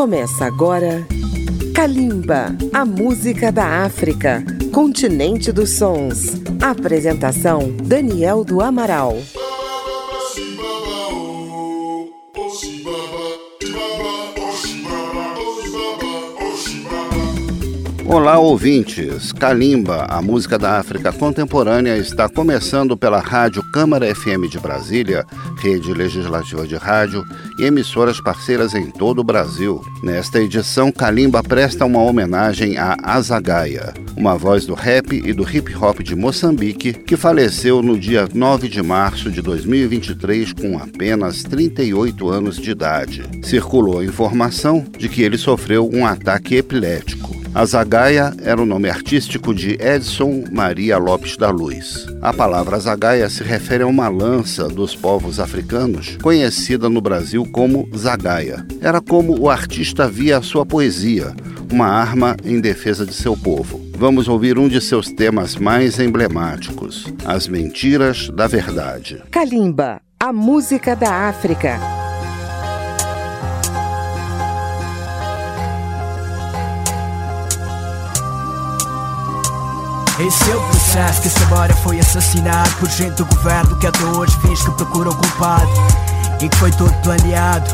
Começa agora Kalimba, a música da África, continente dos sons. Apresentação Daniel do Amaral. Olá, ouvintes. Kalimba, a música da África contemporânea, está começando pela Rádio Câmara FM de Brasília, rede legislativa de rádio e emissoras parceiras em todo o Brasil. Nesta edição, Kalimba presta uma homenagem a Azagaia, uma voz do rap e do hip hop de Moçambique, que faleceu no dia 9 de março de 2023 com apenas 38 anos de idade. Circulou a informação de que ele sofreu um ataque epilético. Azagaia era o nome artístico de Edson Maria Lopes da Luz. A palavra Azagaia se refere a uma lança dos povos africanos, conhecida no Brasil como Zagaia. Era como o artista via a sua poesia, uma arma em defesa de seu povo. Vamos ouvir um de seus temas mais emblemáticos: As Mentiras da Verdade. Kalimba, a música da África. Esse é o processo que essa hora foi assassinado Por gente do governo que até hoje finge que procura o culpado E foi tudo planeado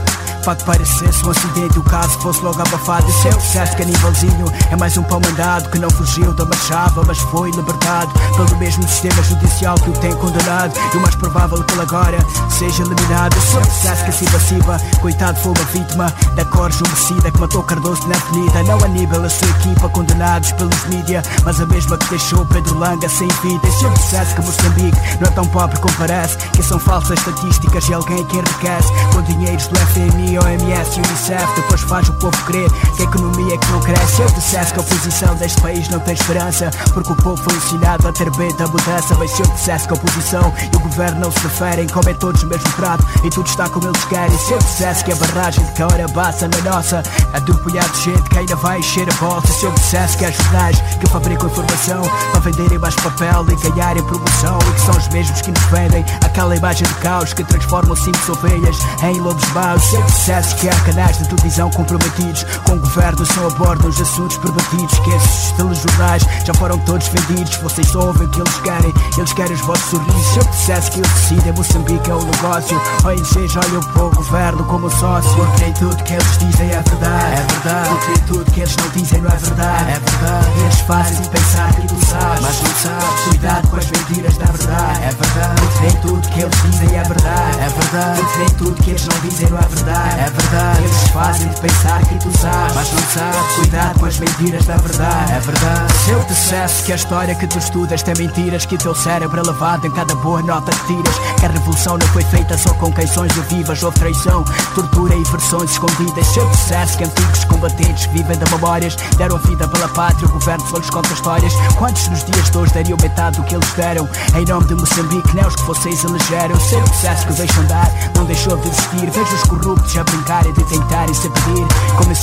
Fato parecesse um acidente, o caso fosse logo abafado. Esse é o sucesso canibalzinho, é mais um pau mandado que não fugiu da machava, mas foi libertado pelo mesmo sistema judicial que o tem condenado. E o mais provável que ele agora seja eliminado. Esse é sucesso que se passiva, coitado foi uma vítima da cor homicida que matou Cardoso na avenida. Não Aníbal, a sua equipa condenados pelos mídia, mas a mesma que deixou Pedro Langa sem vida. É o sucesso que Moçambique não é tão pobre como parece, que são falsas estatísticas e alguém que enriquece com dinheiros do FMI OMS e Unicef Depois faz o povo crer que a economia é que não cresce. Eu dissesse que a oposição deste país não tem esperança Porque o povo foi ensinado a ter medo da mudança. Mas se eu dissesse que a oposição e o governo não se referem Comem todos o mesmo prato e tudo está como eles querem. Se eu dissesse que a barragem de Caora Bassa na nossa É de um punhado de gente que ainda vai encher a bolsa Se eu dissesse que há jornais que fabricam informação Para venderem mais papel e ganharem promoção E que são os mesmos que nos vendem Aquela imagem de caos que transformam cinco ovelhas em lobos maus Se eu dissesse que há canais de televisão comprometidos Com o governo só abordam os assuntos permitidos Que esses telejornais já foram todos vendidos. Vocês ouvem o que eles querem, eles querem os vossos sorrisos. Se eu dissesse que eu decido em Moçambique é o um negócio ONGs olham para o governo como sócio. Porque nem tudo que eles dizem é verdade. É verdade. Porque nem tudo que eles não dizem não é verdade. É verdade. Eles fazem pensar que tu sabes. Mas não sabes. Cuidado com as mentiras da verdade. É verdade. Porque nem tudo que eles dizem é verdade. É verdade. Porque nem tudo que eles não dizem não é verdade é verdade, eles fazem-te pensar que tu sabes Mas não sabes, cuidado com as mentiras da verdade. É verdade. Se eu dissesse que a história que tu estudas tem mentiras Que teu cérebro é lavado em cada boa nota que tiras Que a revolução não foi feita só com de vivas Houve traição, tortura e versões escondidas. Se eu dissesse que antigos combatentes que vivem de memórias Deram vida pela pátria, o governo só lhes conta histórias. Quantos nos dias de hoje dariam metade do que eles deram? Em nome de Moçambique, nem os que vocês elegeram. Se eu dissesse que o deixam andar, não deixou de existir. Vejo os corruptos a brincar e de tentarem-se a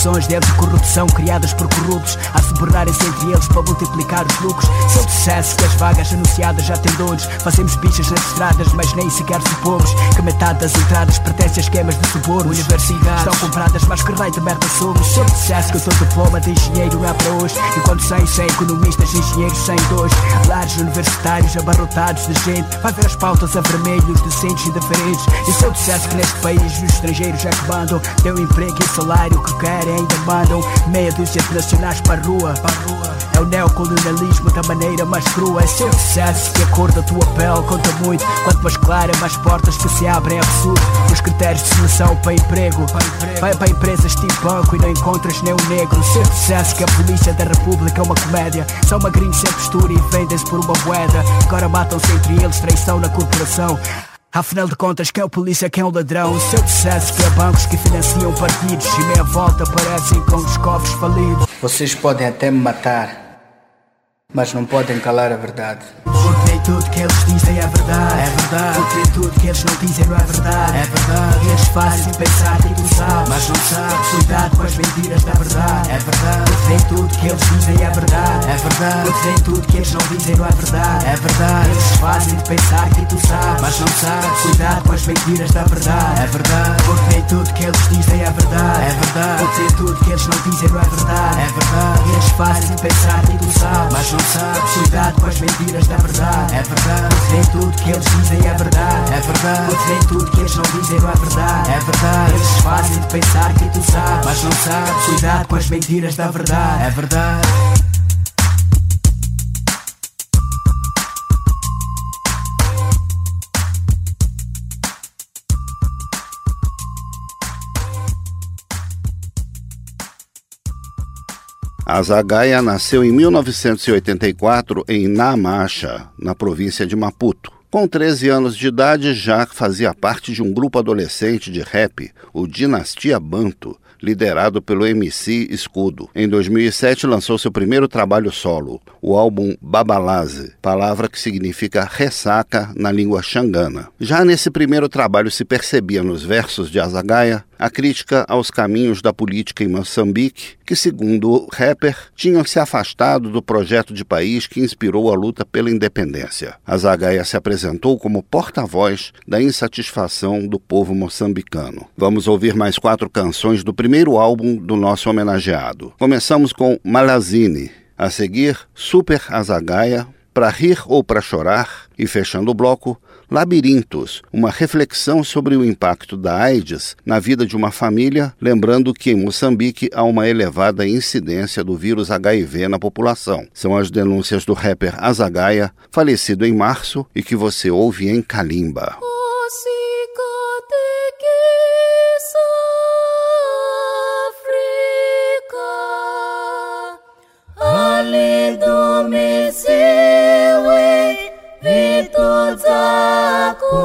pedir Comissões de corrupção criadas por corruptos A se borrarem-se entre eles para multiplicar os lucros. Eu dissesse que as vagas anunciadas já têm donos Fazemos bichas nas estradas, mas nem sequer supomos Que metade das entradas pertence a esquemas de suborno Universidades. Estão compradas, mas que raio de merda somos? Eu dissesse que o teu diploma de engenheiro não é para hoje. Enquanto sem, sem economistas, engenheiros sem dois. Lares universitários abarrotados de gente. Vai ver as pautas a vermelhos, decentes e diferentes E eu dissesse que neste país os estrangeiros é que mandam. Teu emprego e salário que querem ainda mandam Meia dúzia de nacionais para rua. É o neocolonialismo da maneira mais crua. Se eu dissesse que a cor da tua pele. Conta muito Quanto mais clara, mais portas que se abrem absurdo. Os critérios de seleção para emprego. Vai para empresas tipo banco e não encontras nem um negro. Se eu dissesse que a polícia da república é uma comédia. São magrinhos sem postura e vendem-se por uma moeda. Agora matam-se entre eles, traição na corporação Afinal de contas, quem é o polícia, quem é o ladrão? Se eu dissesse que há bancos que financiam partidos. E meia volta parecem com os cofres falidos. Vocês podem até me matar Mas não podem calar a verdade tudo que eles dizem é verdade. É verdade. Porque nem tudo que eles não dizem não é verdade. É verdade. Eles fazem pensar que tu sabes, mas não sabes. Cuidado com as mentiras da verdade. É verdade. Porque nem tudo que eles dizem é verdade. É verdade. Porque nem tudo que eles não dizem não é verdade. É verdade. Eles fazem pensar que tu sabes, mas não sabes. Cuidado com as mentiras da verdade. É verdade. Porque nem tudo que eles dizem é verdade. É verdade. Porque nem tudo que eles não dizem não é verdade. É verdade. Eles fazem pensar que tu sabes, mas não sabes. Cuidado com as mentiras da verdade. É verdade. Nem tudo que eles dizem é verdade. É verdade. Porque nem tudo que eles não dizem não é verdade. É verdade. Eles fazem pensar que tu sabes, mas não sabes. Cuidado com as mentiras da verdade. É verdade. Azagaia nasceu em 1984 em Namacha, na província de Maputo. Com 13 anos de idade, já fazia parte de um grupo adolescente de rap, o Dinastia Banto, liderado pelo MC Escudo. Em 2007 lançou seu primeiro trabalho solo, o álbum Babalaze, palavra que significa ressaca na língua xangana. Já nesse primeiro trabalho se percebia nos versos de Azagaia a crítica aos caminhos da política em Moçambique, que, segundo o rapper, tinham se afastado do projeto de país que inspirou a luta pela independência. Azagaia se apresentou como porta-voz da insatisfação do povo moçambicano. Vamos ouvir mais quatro canções do primeiro álbum do nosso homenageado. Começamos com Malazine, a seguir Super Azagaia, Para Rir ou Para Chorar, e fechando o bloco, Labirintos, uma reflexão sobre o impacto da AIDS na vida de uma família, lembrando que em Moçambique há uma elevada incidência do vírus HIV na população. São as denúncias do rapper Azagaia, falecido em março e que você ouve em Kalimba. tutsaku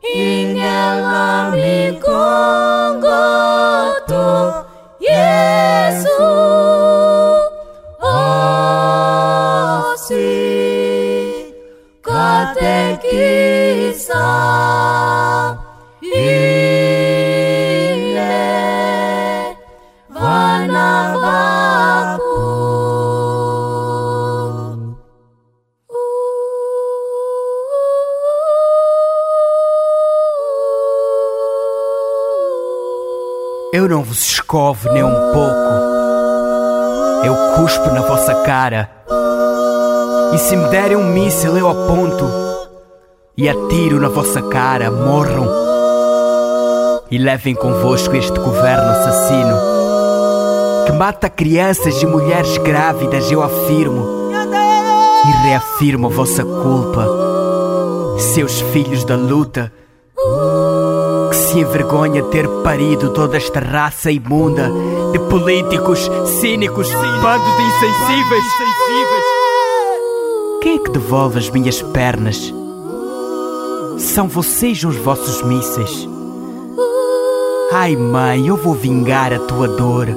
ingelami kongo tu yesus escovo nem um pouco. Eu cuspo na vossa cara. E se me derem um míssil, eu aponto e atiro na vossa cara. Morram e levem convosco este governo assassino que mata crianças e mulheres grávidas. Eu afirmo e reafirmo a vossa culpa, seus filhos da luta se envergonha ter parido toda esta raça imunda de políticos cínicos, bando de insensíveis. Quem é que devolve as minhas pernas? São vocês os vossos mísseis. Ai, mãe, eu vou vingar a tua dor.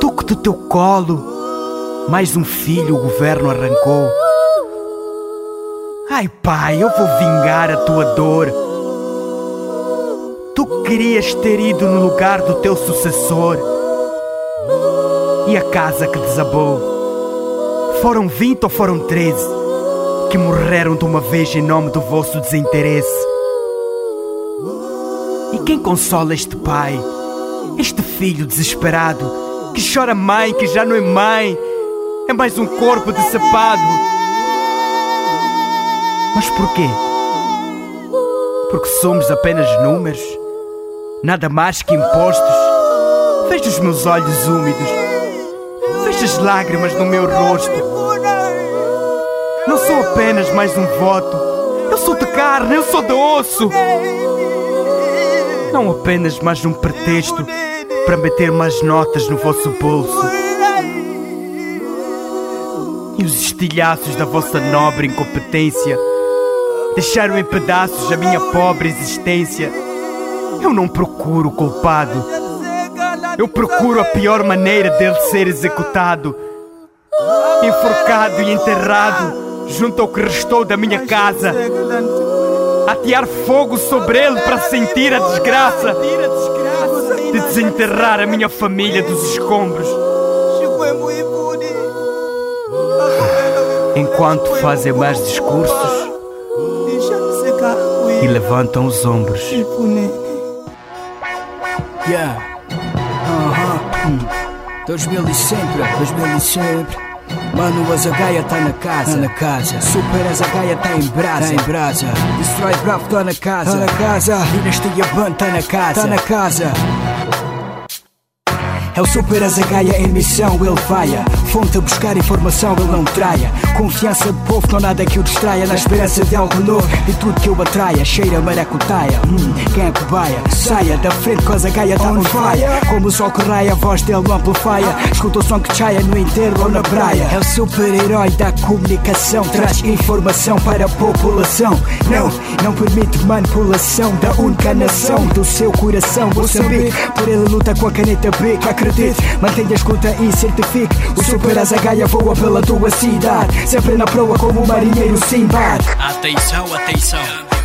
Toco do teu colo, mais um filho o governo arrancou. Ai, pai, eu vou vingar a tua dor. Querias ter ido no lugar do teu sucessor. E a casa que desabou? Foram vinte ou foram treze que morreram de uma vez em nome do vosso desinteresse? E quem consola este pai, este filho desesperado, que chora mãe, que já não é mãe, é mais um corpo decepado? Mas porquê? Porque somos apenas números? Nada mais que impostos. Veja os meus olhos úmidos, veja as lágrimas no meu rosto. Não sou apenas mais um voto, eu sou de carne, eu sou de osso. Não apenas mais um pretexto para meter mais notas no vosso bolso. E os estilhaços da vossa nobre incompetência deixaram em pedaços a minha pobre existência. Eu não procuro o culpado. Eu procuro a pior maneira dele ser executado. enforcado e enterrado junto ao que restou da minha casa. Atear fogo sobre ele para sentir a desgraça de desenterrar a minha família dos escombros. Enquanto fazem mais discursos e levantam os ombros. Yeah. Uh -huh. 2000 e sempre, 2000 e sempre. Mano, a Zagaia tá na casa, tá na casa. Super a Zagaia tá em brasa, tá em brasa. Destroy Bravo tá na casa, tá na casa. Dinastia Band tá na casa, tá na casa. É o super azagaia em missão, ele vaia. Fonte a buscar informação, ele não traia. Confiança do povo, não nada que o distraia. Na esperança de algo novo, de tudo que o atraia. Cheira maracutaia, hum, quem é cobaia? Saia da frente com a zagaia, tá on fire. Como o sol que raia, a voz dele não amplifia. Escuta o som que chaia no enterro ou na praia. É o super-herói da comunicação, traz informação para a população. Não, não permite manipulação da única nação do seu coração. Moçambique, por ele luta com a caneta bica acredite Mantenha a escuta e certifique O super azagaia voa pela tua cidade. Sempre na proa como o marinheiro Simbad Atenção, atenção.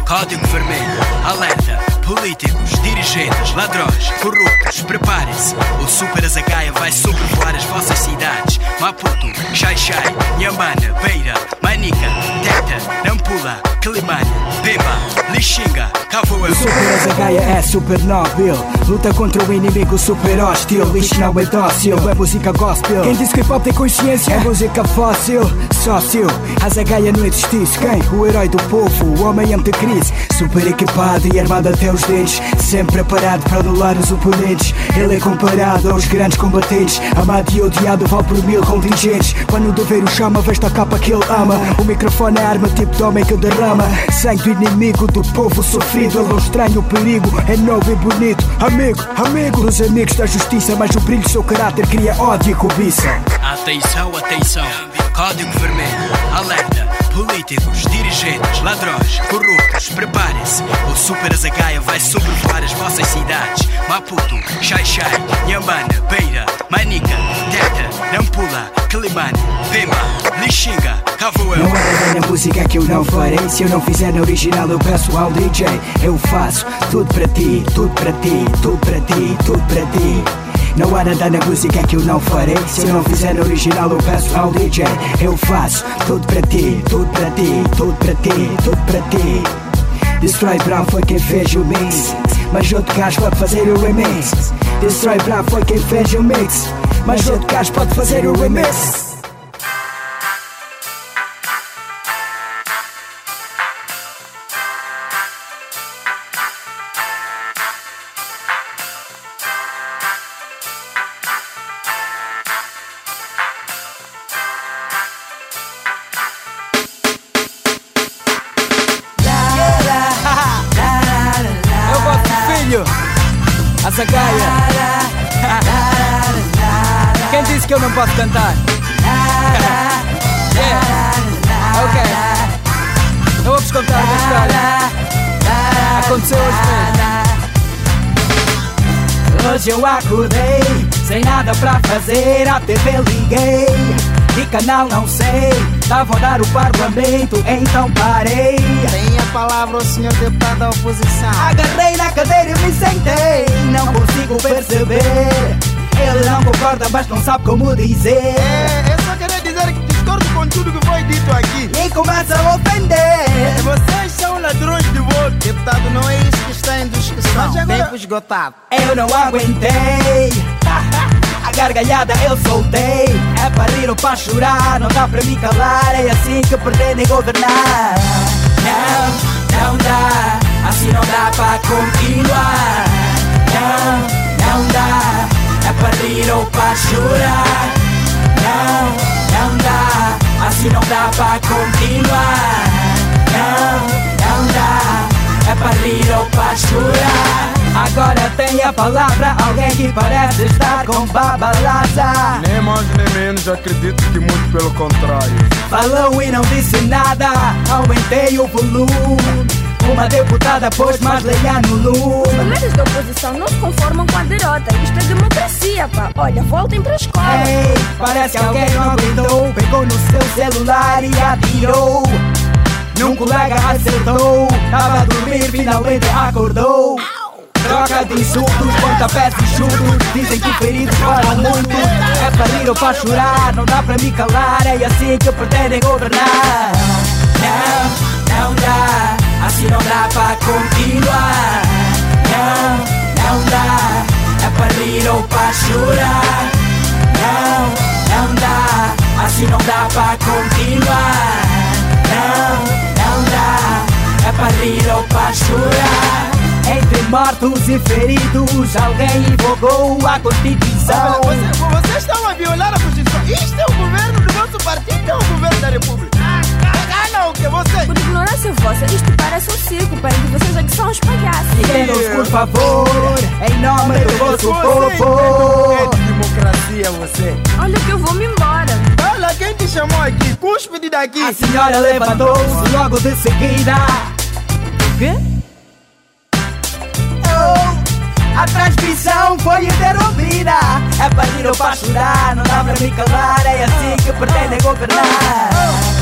Código vermelho, alerta Políticos, dirigentes, ladrões, corruptos, preparem-se. O super azagaia vai sobrevoar as vossas cidades. Maputo, Xai-Xai, Nhambana, Beira, Manica, Teta, Nampula, Climane, Pemba, Lixinga, Cavoa O super azagaia é super nóbil Luta contra o inimigo super hostil. Lixo não é dócil, é música gospel. Quem disse que hip hop tem consciência? É música fóssil. Sócio, a zagaia não existisse Quem? O herói do povo, o homem ante crise. Super equipado e armado até os Sempre preparado para anular os oponentes. Ele é comparado aos grandes combatentes. Amado e odiado, vale por mil contingentes. Quando do ver o chama, veste a capa que ele ama. O microfone é arma tipo de homem que derrama. Sangue do inimigo do povo sofrido. Ele não estranha o perigo, é novo e bonito. Amigo, amigo. Dos amigos da justiça Mas o brilho do seu caráter cria ódio e cobiça. Atenção, atenção Código vermelho, alerta. Políticos, dirigentes, ladrões, corruptos Preparem-se, o Super Azagaia vai sobrevoar as vossas cidades. Maputo, Xai-Xai, Nhambana, Beira, Manica, Teta, Nampula, Climane, Pemba, Lixinga, Cavoel. Não nada na música que eu não farei. Se eu não fizer na original eu peço ao DJ Eu faço tudo para ti, tudo para ti, tudo para ti, tudo para ti não nada na música que eu não farei. Se não fizer original eu peço ao DJ Eu faço tudo para ti, tudo para ti, tudo para ti, tudo para ti. Destroy Brown foi quem fez o mix. Mas outro gajo pode fazer o remix. Destroy Brown foi quem fez o mix. Mas outro gajo pode fazer o remix Hoje eu acordei, sem nada pra fazer, a TV liguei. Que canal não sei, tava a dar o parlamento, então parei. Tem a palavra o senhor deputado da oposição. Agarrei na cadeira e me sentei, não consigo perceber. Ele não concorda, mas não sabe como dizer. É, eu só queria dizer que discordo com tudo que foi dito aqui. E começa a É, ofender. Vocês são ladrões de voto. Deputado, não é isso que está em discussão. Mas agora- Tempo esgotado. Eu não aguentei. A gargalhada eu soltei. É para rir ou para chorar, não dá para me calar. É assim que pretendem governar. Não, não dá, assim não dá para continuar. Não, não dá, é para rir ou para chorar. Não, não dá, assim não dá para continuar. Não, não dá, é para rir ou para chorar. Agora tem a palavra alguém que parece estar com babalaza. Nem mais nem menos, acredito que muito pelo contrário. Falou e não disse nada, aumentei o volume. Uma deputada pôs mais leia no lume Os líderes da oposição não se conformam com a derrota Isto é democracia, pá Olha, voltem pra escola Ei, parece que alguém não aguentou Pegou no seu celular e atirou Num colega acertou. Tava a dormir, finalmente acordou. Troca de insultos, pontapés e chutos Dizem que feridos falam muito É para rir ou para chorar, não dá para me calar. É assim que pretendem governar. Não, não dá. Assim não dá para continuar. Não, não dá. É para rir ou para chorar. Não, não dá. Assim não dá para continuar É para rir ou para chorar entre mortos e feridos, alguém invocou a Constituição. Olha, você, vocês estão a violar a Constituição. Isto é o governo do nosso partido, é o governo da República. Ah, não, o que você? Por ignorância vossa, isto parece um circo Para que vocês aqui são os palhaços Entendam-os, por favor, em nome do vosso povo. É de democracia, você. Olha que eu vou-me embora Olha, quem te chamou aqui? Cuspe de daqui. A senhora levantou-se logo de seguida. Quê? Oh, a transmissão foi interrompida. É para ir para chorar, não dá para me calar. É assim que pretendem governar.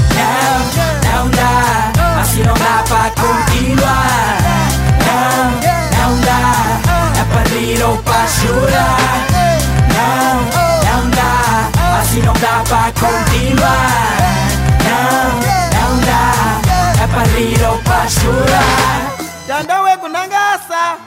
Rir ou para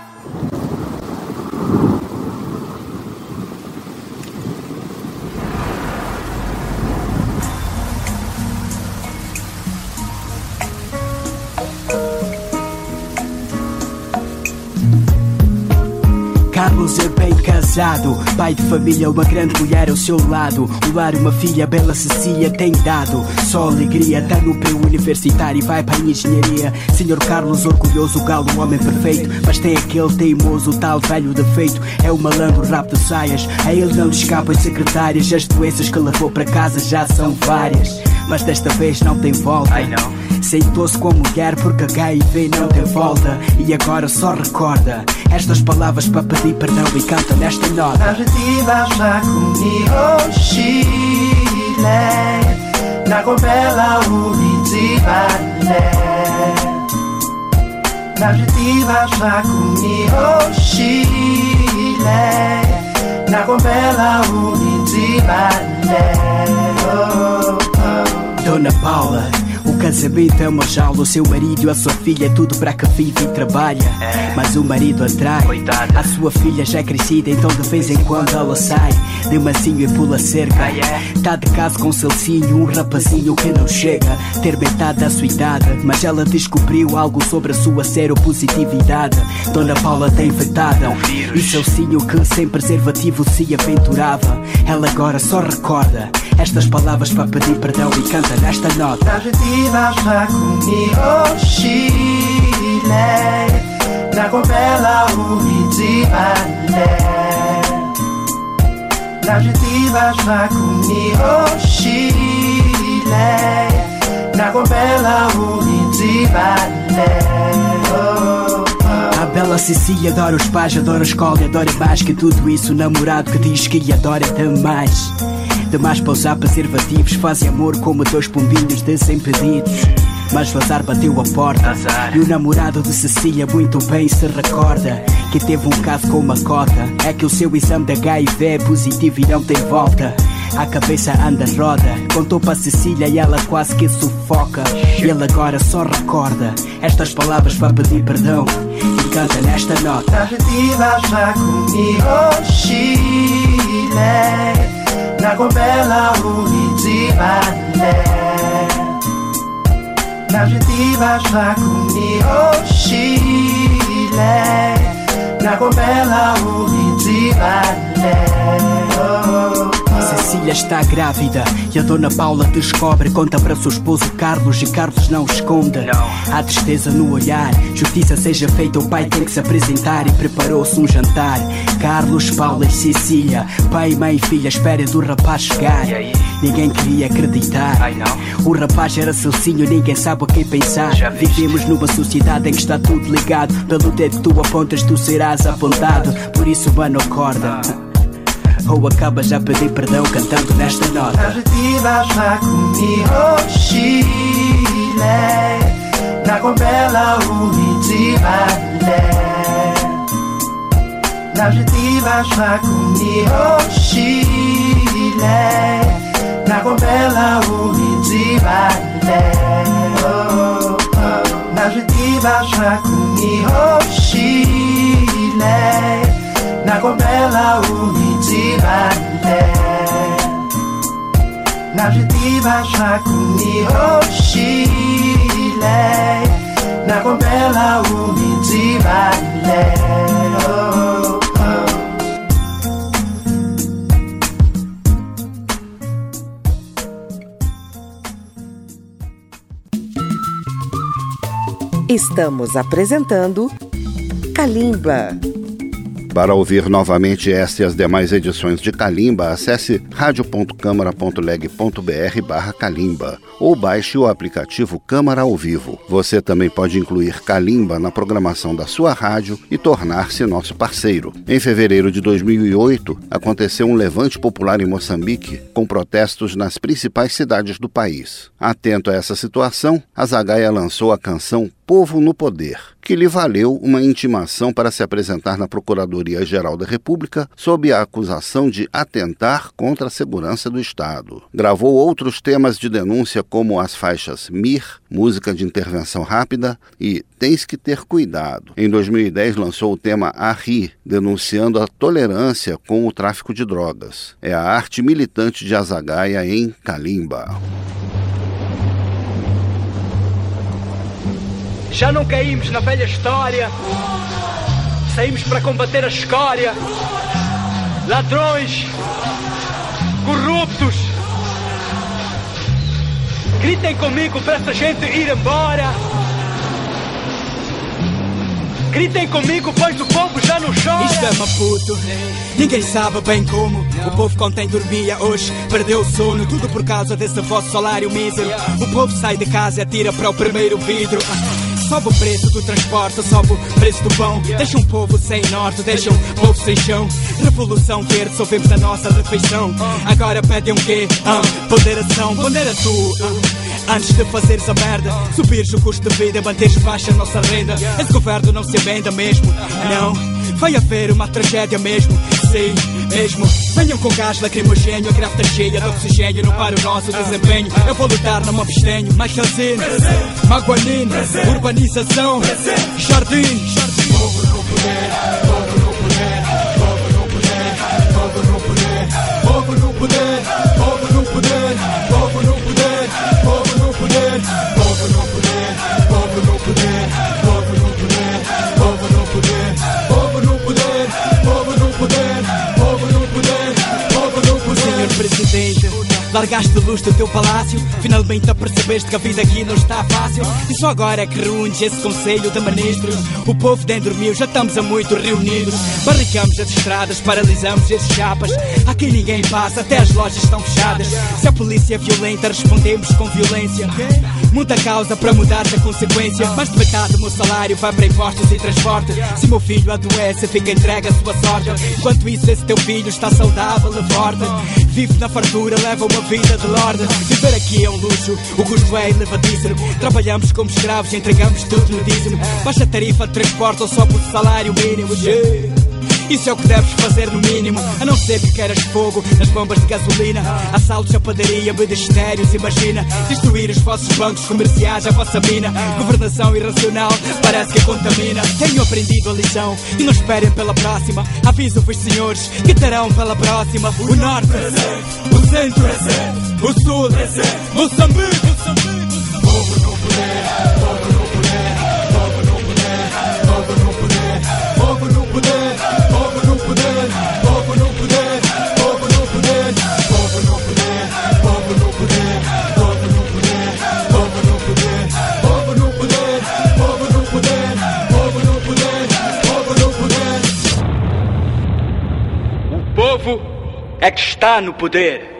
Carlos é bem casado, pai de família, uma grande mulher ao seu lado. O lar, uma filha, bela Cecília, tem dado. Só alegria, tá no pré-universitário e vai para engenharia. Senhor Carlos, orgulhoso, galo, um homem perfeito. Mas tem aquele teimoso, tal velho defeito. É o malandro, rap de saias. A ele não lhe escapam as secretárias. As doenças que levou para casa já são várias. Mas desta vez não tem volta. Ai não. Sentou-se com a mulher porque HIV não tem volta. E agora só recorda estas palavras para pedir perdão e canta nesta nota. Adjetivas na comigo Chile Na copela unizibane Adjetivas na comigo Chile Na copela unizibane oh, oh. Dona Paula, o casamento é uma jaula. O seu marido e a sua filha, tudo para que vive e trabalha. Mas o marido atrai. A sua filha já é crescida, então de vez em quando ela sai. De mansinho e pula cerca. Tá de casa com o Celcinho, um rapazinho que não chega. Ter metade da sua idade. Mas ela descobriu algo sobre a sua seropositividade. Dona Paula tem vetada. E Celcinho que sem preservativo se aventurava. Ela agora só recorda estas palavras para pedir perdão e canta nesta nota. Adjetivas na comigo Chile Na copela unizibane Adjetivas na comigo Chile Na copela unizibane oh, oh. A bela Cecília adora os pais, adora a escola, adora mais que tudo isso. O namorado que diz que adora demais. Demais para usar preservativos, fazem amor como dois pombinhos desimpedidos. Mas vazar bateu a porta. E o namorado de Cecília muito bem se recorda Que teve um caso com uma cota. É que o seu exame de HIV é positivo e não tem volta. A cabeça anda roda. Contou para Cecília e ela quase que sufoca. Ele agora só recorda Estas palavras para pedir perdão. E canta nesta nota. Adjetivas na comigo Chile Na copela unizibane Adjetivas na comigo Chile Na copela unizibane oh, oh. Cecília está grávida e a dona Paula descobre. Conta para seu esposo Carlos e Carlos não esconde. Há tristeza no olhar, justiça seja feita. O pai tem que se apresentar e preparou-se um jantar. Carlos, Paula e Cecília, pai, mãe e filha, espera do rapaz chegar. Ninguém queria acreditar. O rapaz era Celcinho, ninguém sabe a quem pensar. Vivemos numa sociedade em que está tudo ligado. Pelo dedo que tu apontas, tu serás apontado. Por isso, mano, acorda ou acaba já pedir perdão cantando nesta nota. Arrivas ma comigo Chile, na compela unitibale. Arrivas ma comigo Chile, na compela unitibale. Arrivas ma comigo Chile na Gomela Uitibaté na Jitiba Chacuni Oxilé na Gomela Uitibaté oh, oh. Estamos apresentando Kalimba. Para ouvir novamente esta e as demais edições de Kalimba, acesse radio.câmara.leg.br barra Kalimba ou baixe o aplicativo Câmara ao Vivo. Você também pode incluir Kalimba na programação da sua rádio e tornar-se nosso parceiro. Em fevereiro de 2008, aconteceu um levante popular em Moçambique com protestos nas principais cidades do país. Atento a essa situação, a Zagaia lançou a canção Povo no Poder, que lhe valeu uma intimação para se apresentar na Procuradoria-Geral da República sob a acusação de atentar contra a segurança do Estado. Gravou outros temas de denúncia como as faixas Mir, música de intervenção rápida, e Tens que ter cuidado. Em 2010 lançou o tema Arri, denunciando a tolerância com o tráfico de drogas. É a arte militante de Azagaia em Kalimba. Já não caímos na velha história. Saímos para combater a escória. Ladrões, corruptos. Gritem comigo para essa gente ir embora. Gritem comigo, pois o povo já não chora. Isto é Maputo, ninguém sabe bem como. O povo contém dormia hoje, perdeu o sono. Tudo por causa desse vosso salário mísero. O povo sai de casa e atira para o primeiro vidro. Sobe o preço do transporte, sobe o preço do pão. Deixa um povo sem norte, deixa um povo sem chão. Revolução verde, só vemos a nossa refeição. Agora pedem um quê? Ah, ponderação, pondera tu. Ah. Antes de fazeres a merda, subires o custo de vida, manteres baixa a nossa renda. Esse governo não se venda mesmo, não. Vai haver uma tragédia mesmo, sim, mesmo. Venham com gás lacrimogênio, a está cheia de oxigênio. Não para o nosso desempenho. Eu vou lutar, não me abstenho. Mais calcino, maguanino, urbanização, jardim, jardim. Hey. Largaste luz do teu palácio, finalmente apercebeste que a vida aqui não está fácil. E só agora é que reúnes esse conselho de ministros. O povo nem dormiu, já estamos a muito reunidos. Barricamos as estradas, paralisamos esses chapas. Aqui ninguém passa, até as lojas estão fechadas. Se a polícia é violenta, respondemos com violência. Muda a causa para mudar a consequência. Mais de metade do meu salário vai para impostos e transporte. Se meu filho adoece, fica entregue a sua sorte. Enquanto isso, esse teu filho está saudável forte. Vive na fartura, leva uma vida de lorde. Viver aqui é um luxo, o custo é elevadíssimo. Trabalhamos como escravos, entregamos tudo no dízimo. Baixa tarifa de transporte ou só por salário mínimo. Yeah. Isso é o que deves fazer no mínimo A não ser que queiras fogo nas bombas de gasolina. Assaltos à padaria, ministérios, imagina. Destruir os vossos bancos comerciais, a vossa mina. Governação irracional, parece que contamina. Tenho aprendido a lição e não esperem pela próxima. Aviso-vos senhores que terão pela próxima. O Norte, o Centro, o Sul, Moçambique Povo no poder, é que está no poder.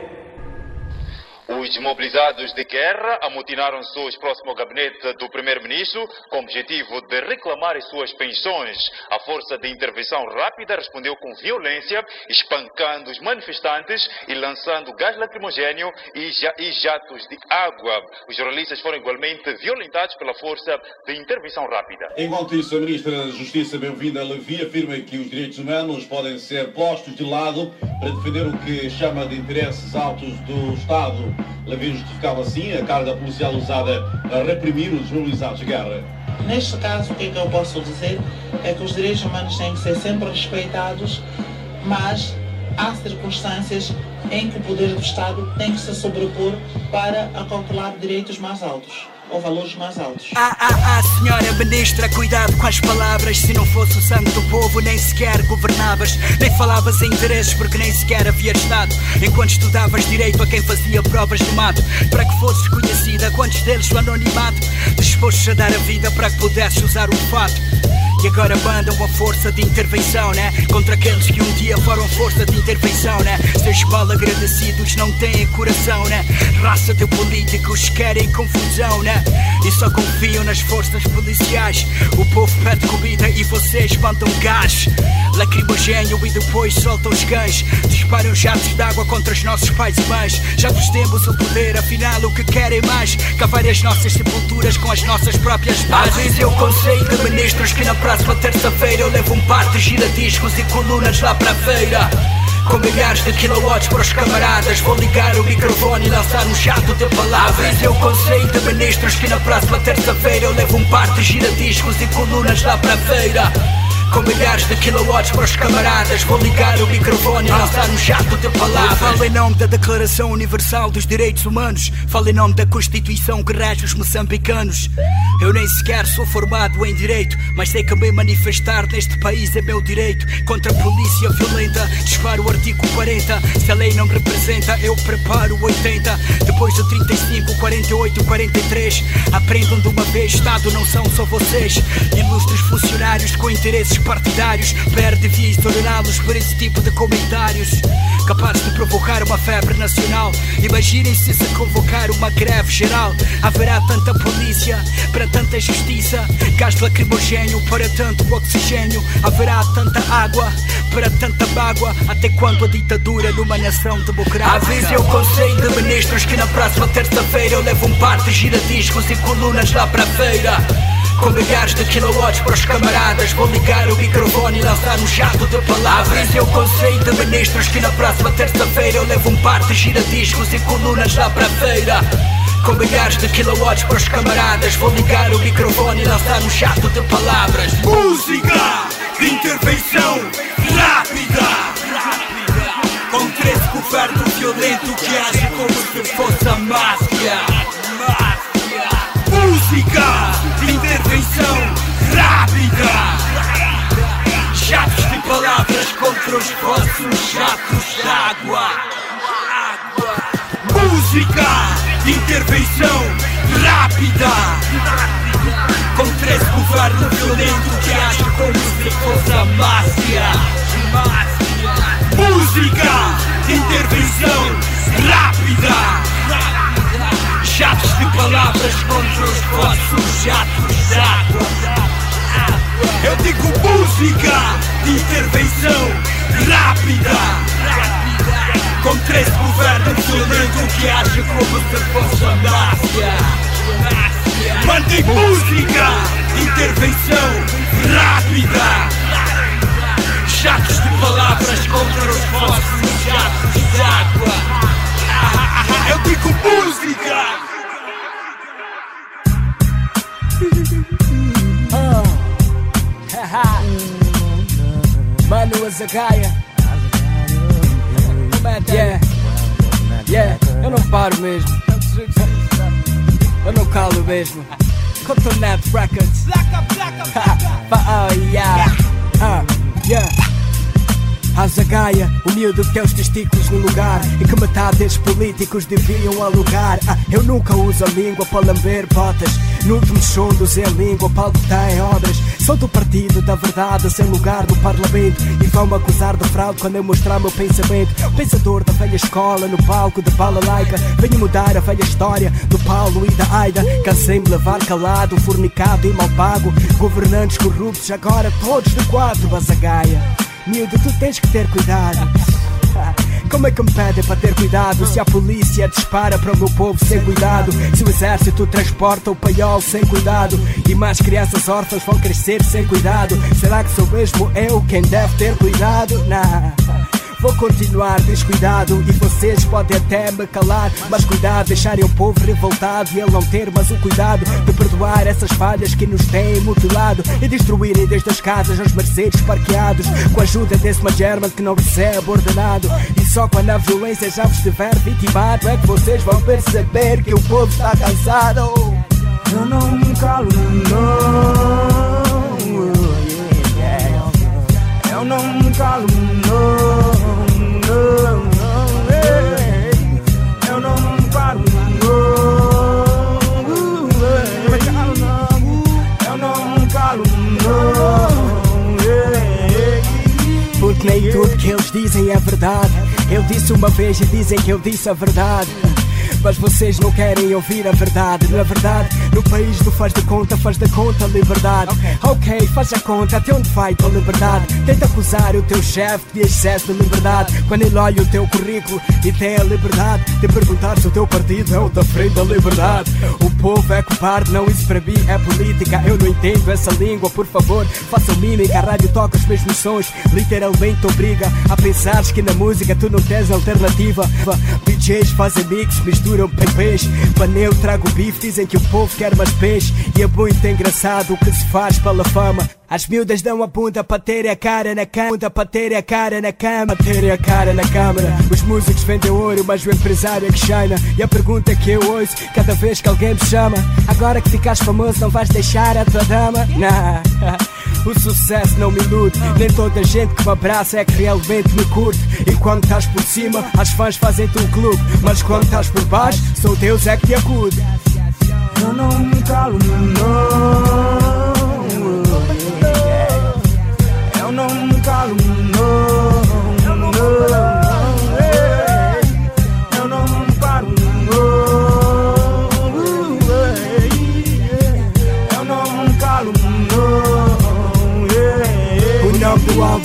Os desmobilizados de guerra amotinaram-se hoje próximo ao gabinete do primeiro-ministro com o objetivo de reclamar as suas pensões. A força de intervenção rápida respondeu com violência, espancando os manifestantes e lançando gás lacrimogênio e, jatos de água. Os jornalistas foram igualmente violentados pela força de intervenção rápida. Enquanto isso, a ministra da Justiça, Bem-vinda Levi, afirma que os direitos humanos podem ser postos de lado para defender o que chama de interesses altos do Estado. Levin justificava assim a carga policial usada a reprimir os desmobilizados de guerra. Neste caso, o que, é que eu posso dizer é que os direitos humanos têm que ser sempre respeitados, mas há circunstâncias em que o poder do Estado tem que se sobrepor para acautelar direitos mais altos ou valores mais altos. Ah, ah, ah, senhora ministra, cuidado com as palavras. Se não fosse o sangue do povo, nem sequer governavas. Nem falavas em interesses, porque nem sequer havia Estado. Enquanto estudavas direito a quem fazia provas de mato. Para que fosses conhecida, quantos deles o anonimato? Dispostos a dar a vida para que pudesses usar o fato. E agora mandam a força de intervenção, né? Contra aqueles que um dia foram força de intervenção, né? Seus mal agradecidos não têm coração, né? Raça de políticos querem confusão, né? E só confiam nas forças policiais. O povo pede comida e vocês mandam gás. Lacrimogênio e depois soltam os cães. Disparam jatos de água contra os nossos pais e mães. Já vos temos o poder, afinal o que querem mais? Cavar as nossas sepulturas com as nossas próprias vezes eu conselho de ministros que na próxima terça-feira eu levo um par de giradiscos e colunas lá para feira. Com milhares de kilowatts para os camaradas Vou ligar o microfone e lançar um jato de palavras Eu conselho de ministros que na próxima terça-feira Eu levo um par de giradiscos e colunas lá para feira com milhares de kilowatts para os camaradas. Vou ligar o microfone e lançar um jato de palavras Falo em nome da Declaração Universal dos Direitos Humanos. Falo em nome da Constituição que rege os moçambicanos. Eu nem sequer sou formado em Direito Mas sei que me manifestar neste país é meu direito. Contra a polícia violenta Disparo o artigo 40 Se a lei não me representa eu preparo 80 Depois do 35, 48, 43 Aprendam de uma vez, Estado não são só vocês. Ilustres funcionários com interesses partidários Perde vias tolerá-los por esse tipo de comentários. Capazes de provocar uma febre nacional. Imaginem-se se convocar uma greve geral. Haverá tanta polícia para tanta justiça. Gás lacrimogênio para tanto oxigênio. Haverá tanta água para tanta mágoa. Até quando a ditadura numa nação democrática? Vezes eu conselho de ministros que na próxima terça-feira Eu levo um par de giradiscos e colunas lá para a feira com milhares de kilowatts para os camaradas. Vou ligar o microfone e lançar um jato de palavras. Eu conselho de ministros que na próxima terça-feira Eu levo um par de giradiscos e colunas lá para a feira. Com milhares de kilowatts para os camaradas Vou ligar o microfone e lançar um jato de palavras. Música de intervenção rápida. Com três governo violento que age como se fosse a máfia. Música intervenção rápida. Jatos de palavras contra os vossos jatos de água. Música intervenção rápida. Com três governo violento que age como se fosse a máfia. Música intervenção rápida Jatos de palavras contra os vossos jatos de água Eu digo música de intervenção rápida. Com três governos violentos que agem como se fosse a máfia. Mandem música de intervenção Mano Azagaia Yeah. Yeah. Eu não paro mesmo. Eu não calo mesmo. Cotonete Records. Oh yeah. Uh, Yeah A zagaia, humilde teus testículos no lugar. E que metade desses políticos deviam alugar. Ah, Eu nunca uso a língua para lamber botas. No último do Zé Língua, palco está em obras. Sou do partido da verdade, sem lugar no parlamento. E vão-me acusar de fraude quando eu mostrar meu pensamento. Pensador da velha escola, no palco de balalaica Venho mudar a velha história do Paulo e da Aida. Cansei-me levar calado, fornicado e mal pago. Governantes corruptos, agora todos de quatro, Bazagaia Miúdo, tu tens que ter cuidado. Como é que me pedem para ter cuidado? Se a polícia dispara para o meu povo sem cuidado Se o exército transporta o paiol sem cuidado E mais crianças órfãs vão crescer sem cuidado Será que sou mesmo eu quem deve ter cuidado? Não Vou continuar descuidado e vocês podem até me calar. Mas cuidado, deixarem o povo revoltado e ele não ter mais o cuidado de perdoar essas falhas que nos têm mutilado e destruírem desde as casas os Mercedes parqueados. Com a ajuda desse Magerman que não recebe ordenado. E só quando a violência já vos estiver vitimado é que vocês vão perceber que o povo está cansado. Eu não me calo, não. Eu não me calo, não. Porque nem tudo que eles dizem é verdade. Eu disse uma vez e dizem que eu disse a verdade. Mas vocês não querem ouvir a verdade. Na verdade, no país do faz de conta, faz de conta liberdade. Ok, faz a conta, até onde vai tua liberdade? Tenta acusar o teu chefe de excesso de liberdade. Quando ele olha o teu currículo e tem a liberdade de perguntar se o teu partido é o da frente da liberdade. O povo é covarde, não, isso para mim é política. Eu não entendo essa língua, por favor, façam mímica. A rádio toca os mesmos sons, literalmente obriga a pensares que na música tu não tens alternativa. DJs fazem mix, misturam peixe. Paneu trago bife, dizem que o povo quer mais peixe. E é muito engraçado o que se faz pela fama. As miúdas dão a bunda para ter a cara na cama, para ter a cara na cama, ter a cara na câmara. Os músicos vendem ouro, mas o empresário é que china. E a pergunta que eu ouço cada vez que alguém me chama: Agora que ficaste famoso, não vais deixar a tua dama? Nah. O sucesso não me ilude, nem toda gente que me abraça é que realmente me curte. E quando estás por cima, as fãs fazem-te um clube, mas quando estás por baixo, sou Deus é que te acude. Eu não me calo, não.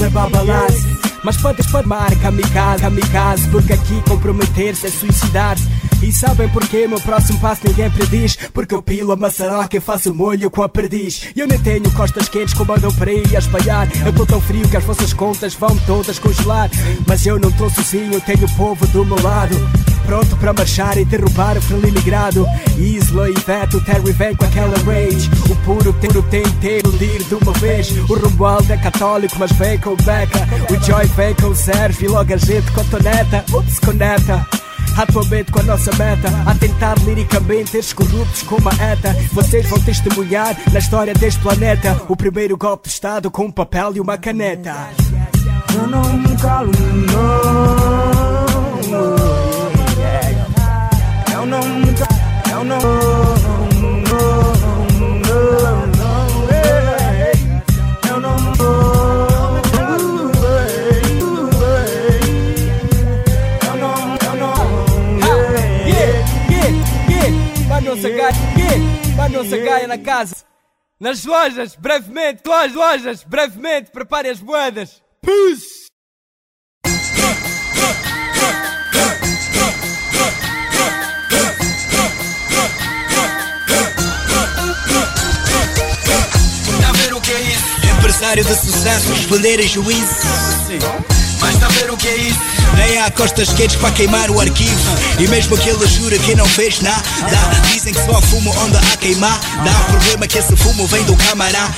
É. Mas podes formar kamikaze, kamikaze? Porque aqui comprometer-se é suicidar-se E sabem porquê? Meu próximo passo ninguém prediz. Porque eu pilo a maçaroca e faço molho com a perdiz. E eu nem tenho costas quentes como andam por aí a espalhar. Eu tô tão frio que as vossas contas vão todas congelar. Mas eu não tô sozinho, tenho o povo do meu lado Pronto para marchar e derrubar o Frelimigrado Isla e Veto, Terry vem com aquela rage. O puro puro tem iludir de uma vez. O Romualdo é católico mas vem com Beca. O Joy vem com o Sérgio e logo a gente cotoneta Ups, coneta Atualmente com a nossa meta. A tentar liricamente estes corruptos como a ETA. Vocês vão testemunhar na história deste planeta. O primeiro golpe de estado com um papel e uma caneta. Eu não me calo, não. Eu não calo, eu não. Eu não Mano, Gaia na casa. Nas lojas, brevemente, lojas, lojas, brevemente, prepare as moedas. Puss! Empresário de sucesso, esplender e juízo. A ver o que é isso? Nem há costas quentes para queimar o arquivo. E mesmo que ele jura que não fez nada, dizem que só fumo onde há queimar. Dá problema que esse fumo vem do camarada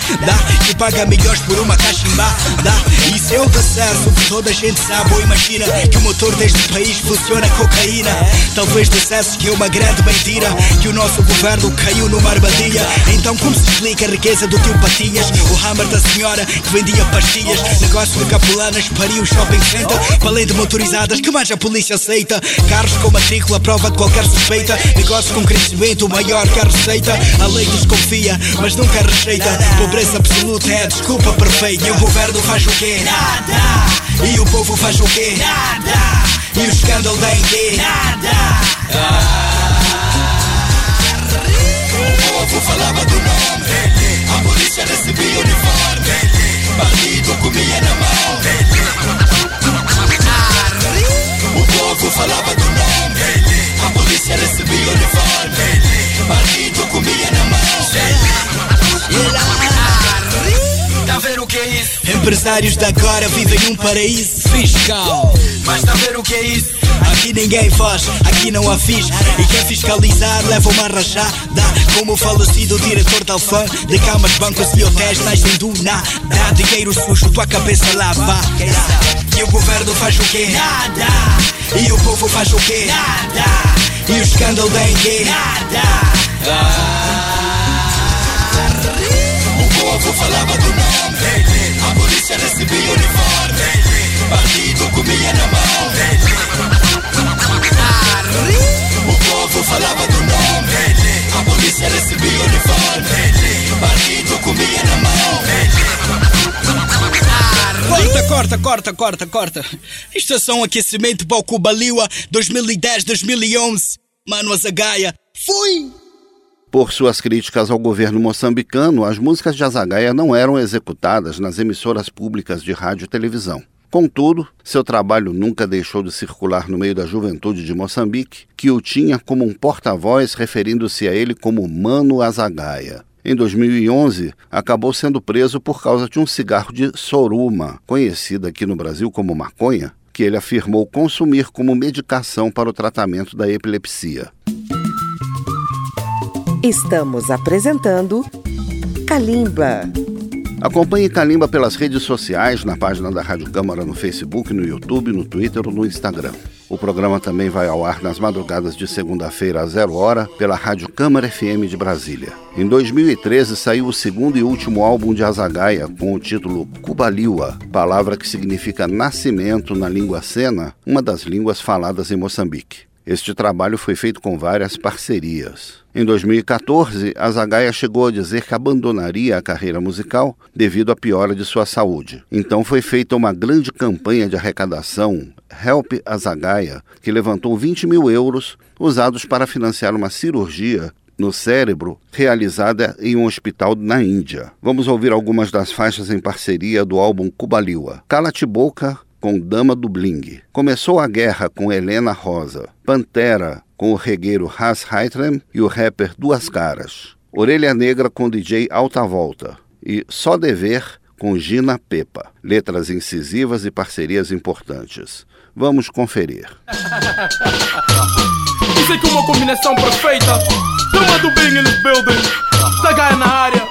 que paga milhões por uma cachimba. Dá, isso Eu acesso, toda a gente sabe ou imagina que o motor deste país funciona cocaína. Talvez dissesse que é uma grande mentira, que o nosso governo caiu numa armadilha. Então, como se explica a riqueza do tio Patias? O hammer da senhora que vendia pastilhas, negócio de capulanas, pariu o shopping center, além de que mais a polícia aceita. Carros com matrícula, prova de qualquer suspeita. Negócio com crescimento maior que a receita. A lei desconfia, mas nunca rejeita. Pobreza absoluta é a desculpa perfeita. E o governo faz o quê? Nada. E o povo faz o quê? Nada. E o escândalo da quê? Nada. O povo falava do nome. A polícia recebia uniforme. Partido comia na mão. O povo falava do nome. A polícia recebia uniforme. Partido comia na mão. Tá ver o que é isso? Empresários de agora vivem num paraíso fiscal. Mas tá ver o que é isso? Aqui ninguém faz, aqui não há fiz. E quem fiscalizar leva uma rajada. Como o falecido diretor da Alfã, de camas, bancos e hotéis nascem do nada. Dinheiro sujo, tua cabeça lava. E o governo faz o quê? Nada. E o povo faz o quê? Nada. E o escândalo da quê? Nada. O povo falava do nome. A polícia recebia uniforme. Partido comia na mão. O Corta, corta, corta, corta. Estação Aquecimento Balcubaliwa 2010-2011. Mano Azagaia. Fui! Por suas críticas ao governo moçambicano, as músicas de Azagaia não eram executadas nas emissoras públicas de rádio e televisão. Contudo, seu trabalho nunca deixou de circular no meio da juventude de Moçambique, que o tinha como um porta-voz referindo-se a ele como Mano Azagaia. Em 2011, acabou sendo preso por causa de um cigarro de soruma, conhecida aqui no Brasil como maconha, que ele afirmou consumir como medicação para o tratamento da epilepsia. Estamos apresentando Kalimba. Acompanhe Kalimba pelas redes sociais, na página da Rádio Câmara no Facebook, no YouTube, no Twitter ou no Instagram. O programa também vai ao ar nas madrugadas de segunda-feira a zero hora pela Rádio Câmara FM de Brasília. Em 2013 saiu o segundo e último álbum de Azagaia com o título Cubaliwa, palavra que significa nascimento na língua sena, uma das línguas faladas em Moçambique. Este trabalho foi feito com várias parcerias. Em 2014, Azagaia chegou a dizer que abandonaria a carreira musical devido à piora de sua saúde. Então foi feita uma grande campanha de arrecadação, Help Azagaia, que levantou 20 mil euros usados para financiar uma cirurgia no cérebro realizada em um hospital na Índia. Vamos ouvir algumas das faixas em parceria do álbum Cubaliwa. Cala-te boca com Dama do Bling. Começou a guerra com Helena Rosa. Pantera com o regueiro Has Heitrem e o rapper Duas Caras. Orelha Negra com DJ Alta Volta. E Só Dever com Gina Pepa. Letras incisivas e parcerias importantes. Vamos conferir. Dizem que uma combinação perfeita. Dama do Bing in building. Tagaia na área.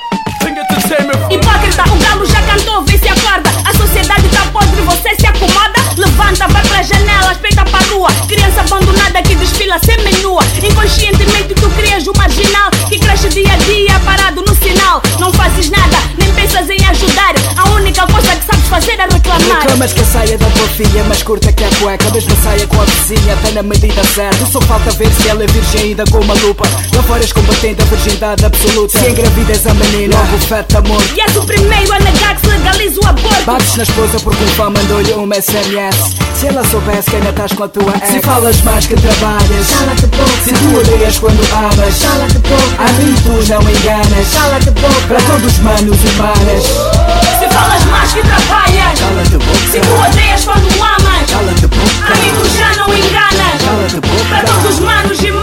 Hipócrita, o galo já cantou, vê se acorda. A sociedade tá podre, você se acomoda. Levanta, vai pra janela, espeita pra rua. Criança abandonada que desfila seminua. Inconscientemente tu crias um marginal que cresce dia a dia, parado no sinal. Não fazes nada, nem pensas em ajudar. A única coisa que sabes fazer é reclamar. Reclamas que a saia da tua filha mais curta que a cueca. Mesmo saia com a vizinha, até na medida certa. Só falta ver se ela é virgem ainda com uma lupa. Lá fora és combatente a virgindade absoluta. Se engravidas a menina, logo feta amor. E és o primeiro a negar que se legaliza o aborto. Bates na esposa porque um fã mandou-lhe um SMS. Se ela soubesse que ainda estás com a tua ex. Se falas mais que trabalhas. Cala-te boca. Se tu odeias quando amas. Cala-te boca. A mim tu não enganas. Cala-te boca. Para todos os manos e manas. Se falas mais que trabalhas. Cala-te boca. Se tu odeias quando amas. Cala-te boca. A mim tu já não enganas. Cala-te boca. Para todos os manos e manas.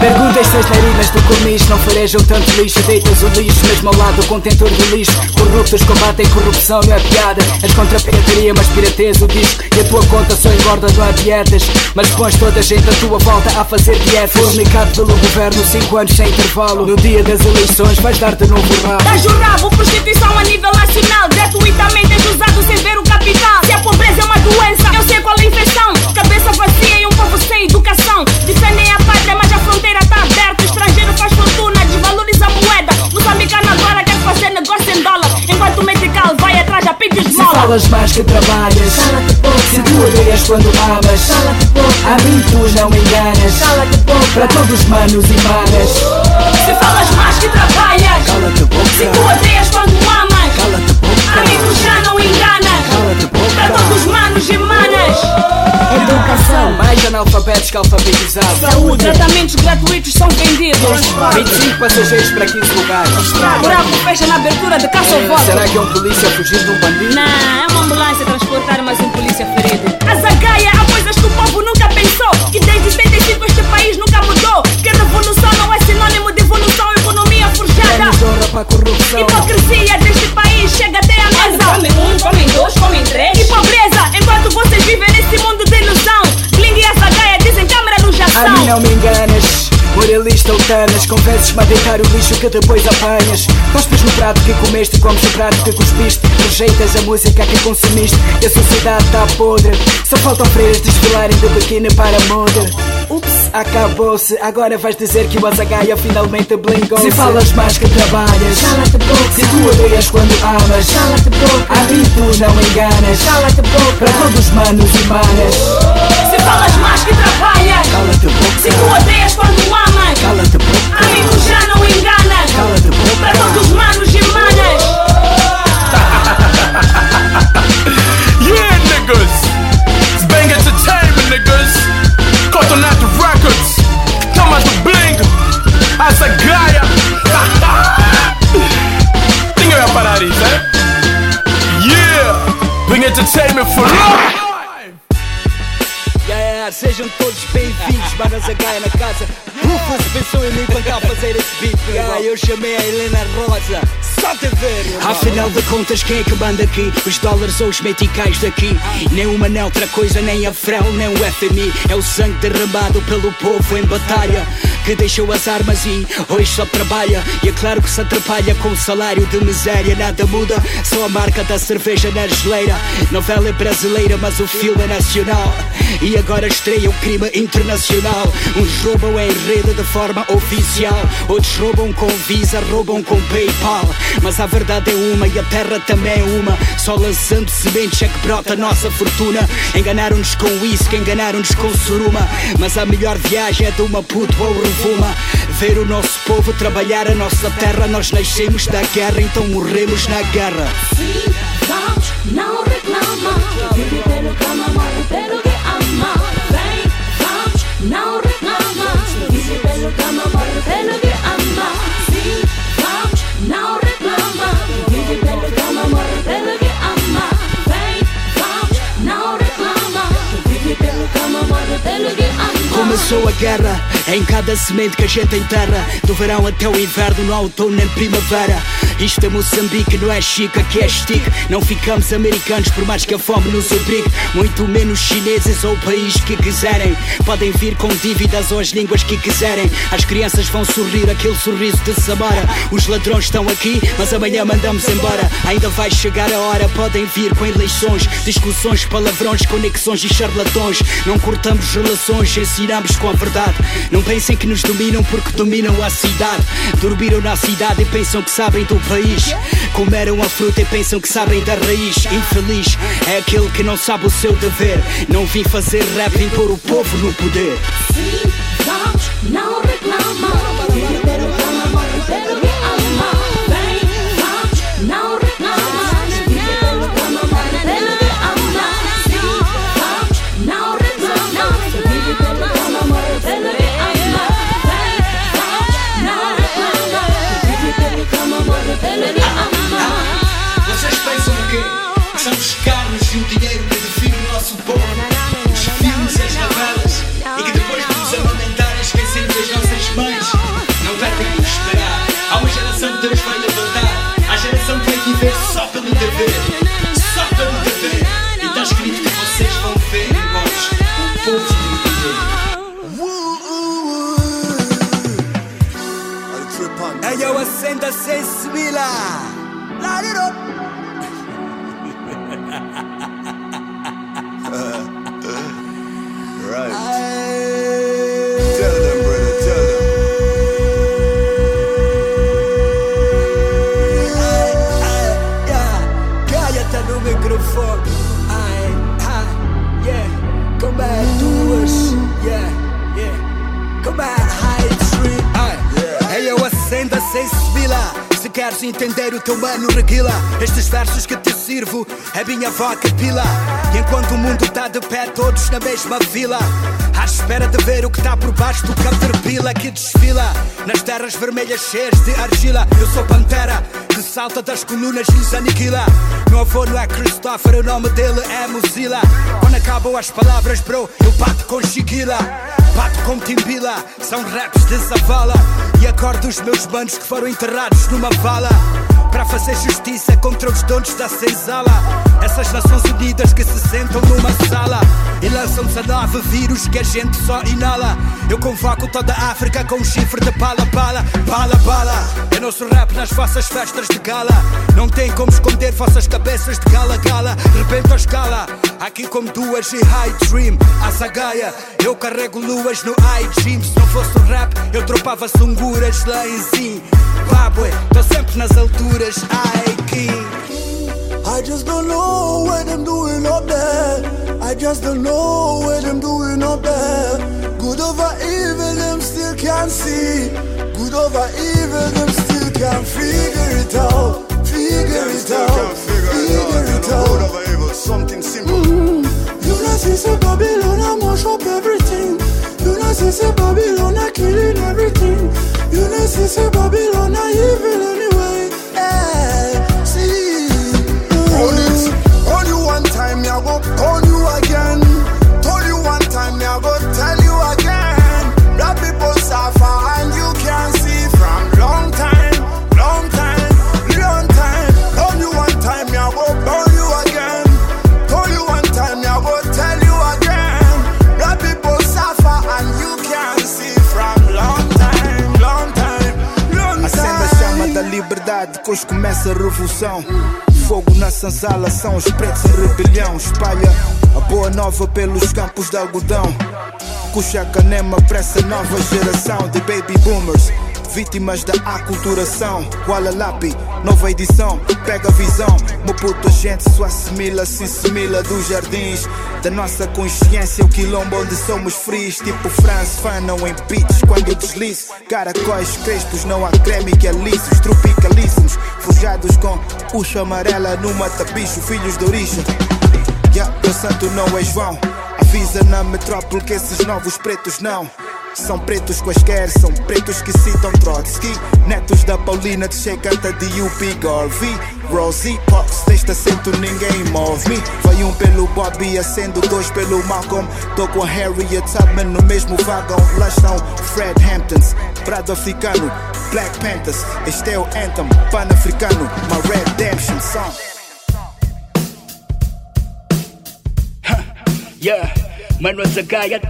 Perguntas transnarinas do cornicho Não farejam tanto lixo. Deitas o lixo mesmo ao lado do contentor do lixo. Corruptos combatem corrupção, não é piada. És contra a pirataria, mas piratez o disco. E a tua conta só engorda, não há dietas. Mas pões toda a gente à tua volta a fazer dietas. Fornicado pelo governo, 5 anos sem intervalo. No dia das eleições vais dar-te novo rabo. Dás o rabo, prostituição a nível nacional. Gratuitamente és usado sem ver o capital. Se a pobreza é uma doença, eu sei qual é a infecção. Cabeça vazia e um povo sem educação. Defendem a pátria, mas já falas mais que trabalhas. Se tu odeias quando amas A mim tu não me enganas Para todos manos e manas. Se falas mais que trabalhas Se tu odeias quando amas A mim tu já não enganas Para todos manos e manas Educação, mais analfabetos que alfabetizados. Saúde, tratamentos gratuitos são vendidos. 25 passageiros para 15 lugares. Buraco fecha na abertura de caça ao voto. Será que é um polícia fugindo de um bandido? Não, é uma ambulância transportar mais um polícia ferido. A zagaia há coisas que o povo nunca pensou. Que desde 75 este país nunca mudou. Que revolução não é sinônimo de evolução Economia forjada. Menos honra para a corrupção. Hipocrisia deste país chega até a mesa. Comem um, comem dois, comem três. E pobreza, vivem nesse mundo de ilusão. Bling e a zagaia dizem câmara no jação A mim não me enganas Moralista ou tanas Convences-me a deitar o lixo que depois apanhas. Cospes no prato que comeste Comes no prato que cuspiste. Rejeitas a música que consumiste. E a sociedade está podre. Só faltam freiras desfilarem de biquíni para a moda acabou-se Agora vais dizer que o Azagaia finalmente blingou Se falas mais que trabalhas Cala-te boca. Se tu odeias quando amas Cala-te boca. A mim tu não enganas. Cala-te boca. Para todos manos e manas. Se falas mais que trabalhas Cala-te boca. Se tu odeias quando amas Cala-te boca. A mim tu já não enganas. Cala-te boca. Para todos manos e manas. Yeah, niggas! It's bang entertainment, niggas! Cotonete Records! Toma do Bling! Essa gaia! Ninguém vai parar isso, hein? Yeah! Bling Entertainment for life! Yeah, sejam todos bem-vindos, manas a Gaia na casa. Rufus pensou em mim para cá fazer esse beat. Yeah, eu chamei a Helena Rosa. Só te ver. Afinal de contas, quem é que manda aqui? Os dólares ou os meticais daqui? Nem uma nem outra coisa, nem a FREL, nem o FMI. É o sangue derramado pelo povo em batalha. Que deixou as armas e hoje só trabalha. E é claro que se atrapalha com o salário de miséria. Nada muda, só a marca da cerveja na geleira. Novela é brasileira, mas o filme é nacional. E agora estreia o crime internacional. Uns roubam em rede de forma oficial, outros roubam com Visa, roubam com PayPal. Mas a verdade é uma e a terra também é uma. Só lançando sementes é que brota a nossa fortuna. Enganaram-nos com uísque, enganaram-nos com suruma. Mas a melhor viagem é de uma puta ou revuma. Ver o nosso povo trabalhar a nossa terra. Nós nascemos da guerra, então morremos na guerra. Sim, vamos, não reclama Vive pelo cama, morre pelo que Começou a guerra em cada semente que a gente enterra. Do verão até o inverno, no outono nem primavera. Isto é Moçambique, não é Chica que é stick. Não ficamos americanos por mais que a fome nos obrigue. Muito menos chineses ou o país que quiserem. Podem vir com dívidas ou as línguas que quiserem. As crianças vão sorrir aquele sorriso de Samara. Os ladrões estão aqui, mas amanhã mandamos embora. Ainda vai chegar a hora, podem vir com eleições. Discussões, palavrões, conexões e charlatões. Não cortamos relações, ensinamos com a verdade. Não pensem que nos dominam porque dominam a cidade. Dormiram na cidade e pensam que sabem do país. Comeram a fruta e pensam que sabem da raiz. Infeliz é aquele que não sabe o seu dever. Não vim fazer rap e pôr o povo no poder. Sim, vamos, não reclama sensibila queres entender o teu mano, reguila. Estes versos que te sirvo é minha vaca pila. E enquanto o mundo tá de pé, todos na mesma fila. À espera de ver o que tá por baixo do caterpillar que desfila. Nas terras vermelhas cheias de argila. Eu sou pantera que salta das colunas e lhes aniquila. Meu avô não é Christopher, o nome dele é Mozilla. Quando acabam as palavras, bro, eu bato com Chiquila. Bato com Timbila, são raps de Zavala. E acordo os meus bandos que foram enterrados numa vala. Para fazer justiça contra os donos da senzala. Essas Nações Unidas que se sentam numa sala e lançam 19 vírus que a gente só inala. Eu convoco toda a África com um chifre de bala, bala, bala, bala. É nosso rap nas vossas festas de gala. Não tem como esconder vossas cabeças de gala, gala. Rebento a escala. Aqui como duas e high dream, a zagaia. Eu carrego luas no iGym. Se não fosse o rap, eu tropava sunguras lá em Zimbabwe. Tô sempre nas alturas, ai king. I just don't know what them doing up there. I just don't know what them doing up there. Good over evil, them still can't see. Good over evil, them still can't figure it out. Figure it out. Figure it out. Good over evil, something simple. Mm. You know, see, say Babylon, I mash up everything. You know, see, say Babylon, I killing everything. You know, see, say Babylon, I evil anyway. go on. Liberdade, depois começa a revolução. Fogo na senzala, são os pretos em rebelião. Espalha a boa nova pelos campos de algodão. Puxa a canema para essa nova geração de baby boomers. Vítimas da aculturação, Kuala Lapi, nova edição, pega a visão. Meu puto, a gente só assimila, se assimila dos jardins da nossa consciência. O quilombo onde somos frios, tipo France, Fanon em beats. Quando deslizo, caracóis crespos, não há creme que alice. Tropicalíssimos, forjados com puxa amarela no mata-bicho, filhos de origem. Yeah, meu santo não é João. Avisa na metrópole que esses novos pretos não. São pretos quaisquer, são pretos que citam Trotsky. Netos da Paulina de Che canta de UP Garvey. Rosie Pox, deste assento ninguém move-me Vai um pelo Bobby, acendo dois pelo Malcolm. Tô com a Harriet Tubman no mesmo vagão. Lá estão Fred Hamptons, Prado Africano Black Panthers, este é o Anthem Pan-Africano, my redemption song. Yeah, mano Azagaia.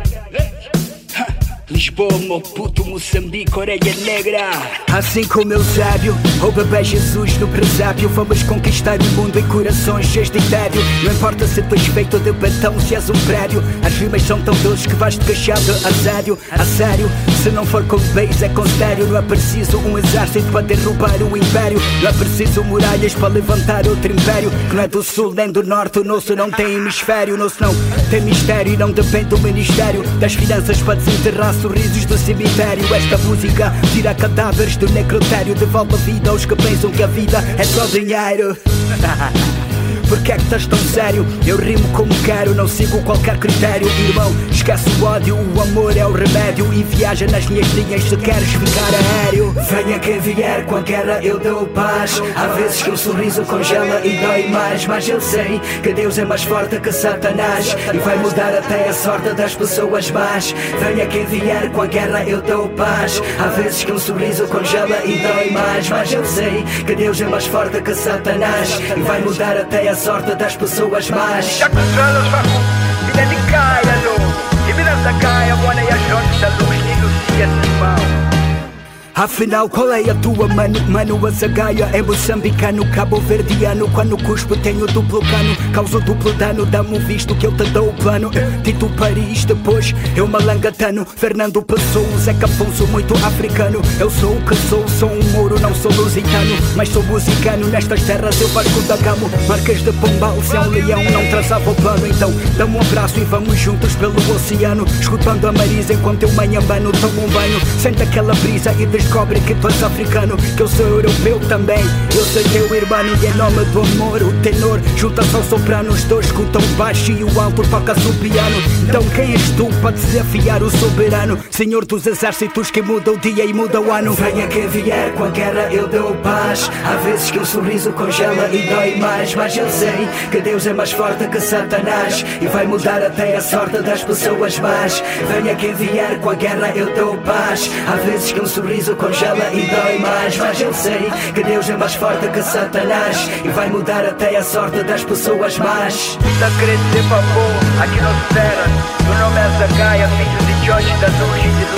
Lisboa, meu puto, Moçambique, orelha negra. Assim como Eusébio, ou bebê Jesus no presépio. Vamos conquistar o mundo em corações cheios de tédio. Não importa se tu és feito de betão, se és um prédio. As rimas são tão doces que vais-te queixar de assédio. A sério, se não for com beis é com estéreo Não é preciso um exército para derrubar o império. Não é preciso muralhas para levantar outro império. Que não é do sul nem do norte, o nosso não tem hemisfério. O nosso não tem mistério e não depende do ministério. Das finanças para desenterrar sorrisos do cemitério. Esta música tira cadáveres do necrotério. Devolve a vida aos que pensam que a vida é só dinheiro Porquê é que estás tão sério? Eu rimo como quero, não sigo qualquer critério. Irmão, esquece o ódio, o amor é o remédio. E viaja nas minhas linhas se queres ficar aéreo. Venha quem vier, com a guerra eu dou paz. Há vezes que o sorriso congela e dói mais Mas eu sei que Deus é mais forte que Satanás. E vai mudar até a sorte das pessoas más. Venha quem vier, com a guerra eu dou paz. Há vezes que um sorriso congela e dói mais Mas eu sei que Deus é mais forte que Satanás. E vai mudar até a sorte das pessoas más. Já cruzadas vacu, vida de caia no E vida da caia, mona e a jorge da luz E Lucia Simão Afinal, qual é a tua mano? Mano, a zagaia é moçambicano, cabo-verdiano. Quando cuspo, tenho duplo cano. Causa duplo dano, dá-me visto que eu te dou o plano. Tito Paris, depois eu malangatano. Fernando Pessoa, Zeca Afonso, muito africano. Eu sou o que sou, sou um mouro, não sou lusitano. Mas sou musicano, nestas terras eu Vasco da Gamo. Marcas de Pombal, se é um leão, não traçava o plano. Então, dá-me um abraço e vamos juntos pelo oceano. Escutando a Marisa enquanto eu manhambano, tomo um banho. Sente aquela brisa e depois descobrem que tu és africano, que eu sou europeu também. Eu sou teu irmão e em nome do amor, o tenor junta-se ao soprano, os dois escutam baixo e o alto toca-se o piano. Então quem és tu para desafiar o soberano? Senhor dos exércitos que muda o dia e muda o ano. Venha que vier com a guerra, eu dou paz. Há vezes que o sorriso congela e dói mais, mas eu sei que Deus é mais forte que Satanás e vai mudar até a sorte das pessoas más. Venha que vier com a guerra, eu dou paz. Há vezes que um sorriso congela e dói mais, mas eu sei que Deus é mais forte que Satanás e vai mudar até a sorte das pessoas más. Tá querendo ser favor, aqui não espera. Meu nome é Zagaia, filho de Jorge da Luz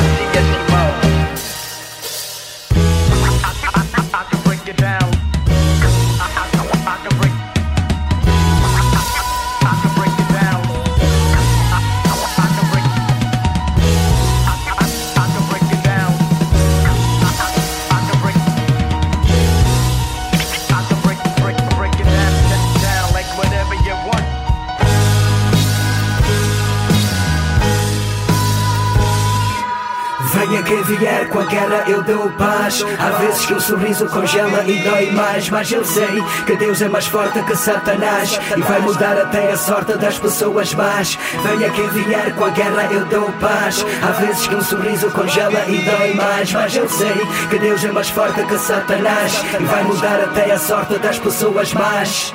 eu dou paz. Há vezes que o sorriso congela e dói mais, mas eu sei que Deus é mais forte que Satanás e vai mudar até a sorte das pessoas más. Venha que vier com a guerra, eu dou paz. Há vezes que um sorriso congela e dói mais, mas eu sei que Deus é mais forte que Satanás e vai mudar até a sorte das pessoas más.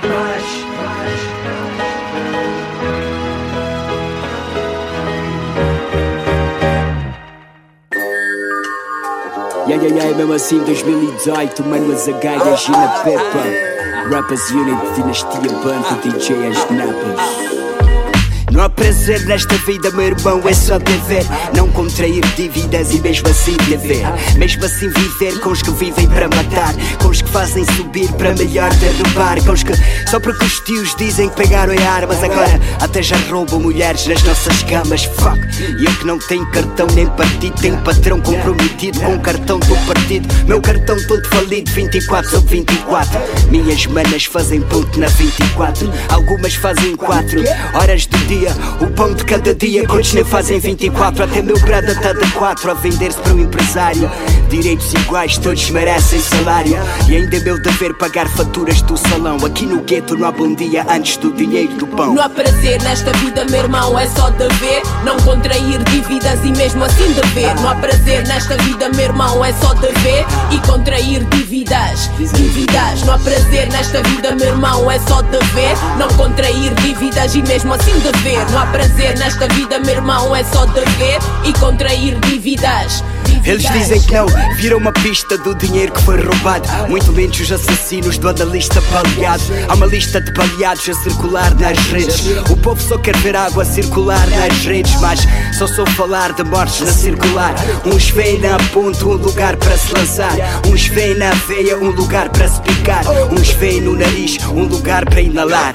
Yeah, yeah, yeah, mesmo assim 2018, mano, as agaias Gina Peppa Rappers Unit, Dinastia Band, DJ As Napas não há prazer nesta vida, meu irmão, é só dever. Não contrair dívidas e mesmo assim dever. Mesmo assim viver com os que vivem para matar. Com os que fazem subir para melhor derrubar. Com os que só porque os tios dizem que pegaram em armas. Agora até já roubam mulheres nas nossas camas. Fuck. E eu que não tenho cartão nem partido. Tenho patrão comprometido com o cartão do partido. Meu cartão todo falido, 24 sobre 24. Minhas manas fazem ponto na 24. Algumas fazem 4 horas do dia. O pão de cada dia, quantos nem fazem 24? Até meu brada está de 4 a vender-se para um empresário. Direitos iguais, todos merecem salário. E ainda é meu dever pagar faturas do salão. Aqui no gueto não há bom dia antes do dinheiro do pão. Não há prazer nesta vida, meu irmão, é só dever. Não contrair dívidas e mesmo assim dever. Não há prazer nesta vida, meu irmão, é só dever e contrair dívidas. Dívidas. Não há prazer nesta vida, meu irmão, é só dever. Não contrair dívidas e mesmo assim dever. Não há prazer nesta vida, meu irmão, é só dever e contrair dívidas. Eles dizem que não, viram uma pista do dinheiro que foi roubado. Muito lentos os assassinos do analista baleado. Há uma lista de baleados a circular nas redes. O povo só quer ver água circular nas redes, mas só sou falar de mortes na circular. Uns veem na ponta um lugar para se lançar. Uns veem na veia um lugar para se picar. Uns veem no nariz um lugar para inalar.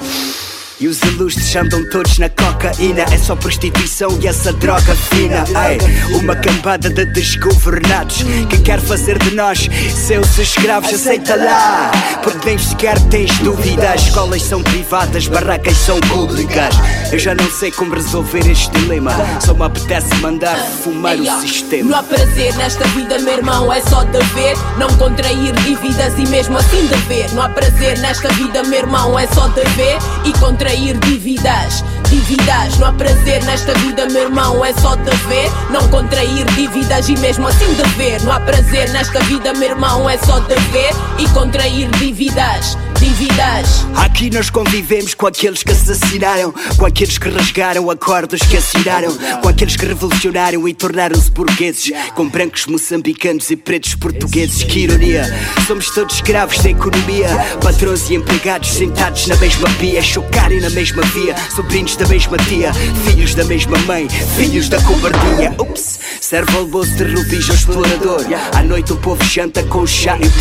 E os ilustres andam todos na cocaína É só prostituição e essa droga fina. Ei, Uma cambada de desgovernados. Que quer fazer de nós seus escravos Aceita lá, porque nem sequer tens dúvidas Escolas são privadas, barracas são públicas. Eu já não sei como resolver este dilema. Só me apetece mandar fumar o Não sistema há prazer nesta vida, meu irmão, é só dever. Não contrair dívidas e mesmo assim dever. Não há prazer nesta vida, meu irmão, é só dever e contrair dívidas. Dívidas, não há prazer nesta vida, meu irmão, é só dever. Não contrair dívidas e mesmo assim dever. Não há prazer nesta vida, meu irmão, é só dever e contrair dívidas. Aqui nós convivemos com aqueles que assassinaram, com aqueles que rasgaram acordos que assinaram, com aqueles que revolucionaram e tornaram-se burgueses, com brancos moçambicanos e pretos portugueses. Que ironia! Somos todos escravos da economia, patrões e empregados sentados na mesma pia, chocarem na mesma via, sobrinhos da mesma tia, filhos da mesma mãe, filhos da cobardia. Ups! Serve almoço de rubis ao explorador. À noite o povo janta com chá e.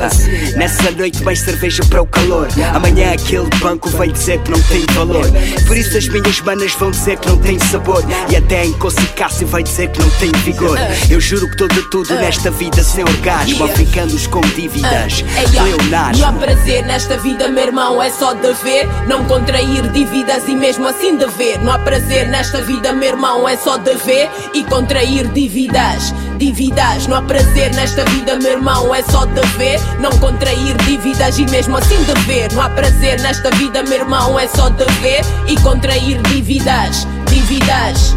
Ah, Nessa noite mais cerveja para o calor. Amanhã aquele banco vai dizer que não tem valor. Por isso as minhas manas vão dizer que não tem sabor. E até em Cássio vai dizer que não tem vigor. Eu juro que tô de tudo nesta vida sem orgasmo. Africanos com dívidas. Leonardo. Não há prazer nesta vida, meu irmão, é só dever. Não contrair dívidas e mesmo assim dever. Não há prazer nesta vida, meu irmão, é só dever e contrair dívidas. Dívidas. Não há prazer nesta vida, meu irmão, é só dever. Não contrair dívidas e mesmo assim dever. Não há prazer nesta vida, meu irmão, é só dever e contrair dívidas. Dívidas.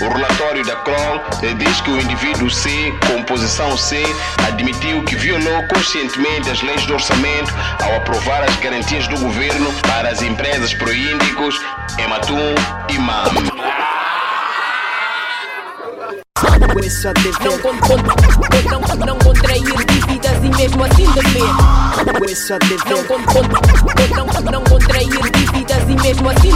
O relatório da Kroll diz que o indivíduo C, com posição C, admitiu que violou conscientemente as leis do orçamento ao aprovar as garantias do governo para as empresas proíndicos Ematum e MAM. Não, con, con, não, não contrair dívidas e mesmo assim. Não, con, con, não, não contrair dívidas e mesmo assim.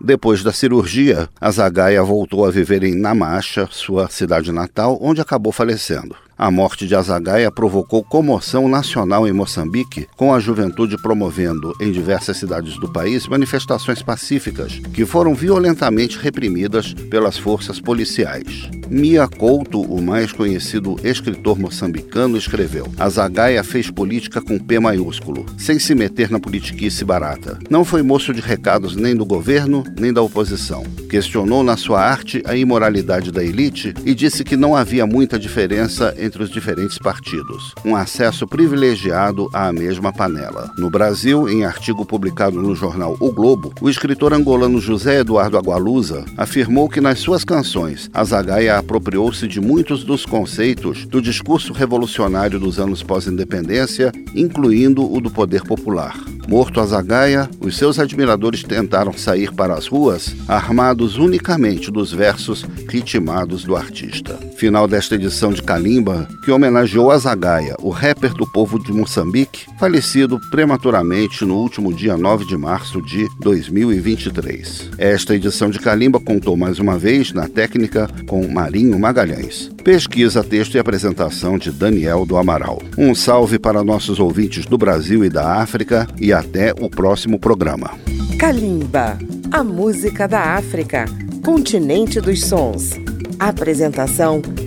Depois da cirurgia, a Zagaia voltou a viver em Namacha, sua cidade natal, onde acabou falecendo. A morte de Azagaia provocou comoção nacional em Moçambique, com a juventude promovendo em diversas cidades do país manifestações pacíficas que foram violentamente reprimidas pelas forças policiais. Mia Couto, o mais conhecido escritor moçambicano, escreveu: Azagaia fez política com P maiúsculo, sem se meter na politiquice barata. Não foi moço de recados nem do governo, nem da oposição. Questionou na sua arte a imoralidade da elite e disse que não havia muita diferença entre os diferentes partidos, um acesso privilegiado à mesma panela. No Brasil, em artigo publicado no jornal O Globo, o escritor angolano José Eduardo Agualusa afirmou que nas suas canções a Zagaia apropriou-se de muitos dos conceitos do discurso revolucionário dos anos pós-independência, incluindo o do poder popular. Morto a Zagaia, os seus admiradores tentaram sair para as ruas armados unicamente dos versos ritmados do artista. Final desta edição de Que homenageou a Zagaia, o rapper do povo de Moçambique, falecido prematuramente no último dia 9 de março de 2023. Esta edição de Kalimba contou mais uma vez na técnica com Marinho Magalhães. Pesquisa, texto e apresentação de Daniel do Amaral. Um salve para nossos ouvintes do Brasil e da África e até o próximo programa. Kalimba, a música da África, continente dos sons. Apresentação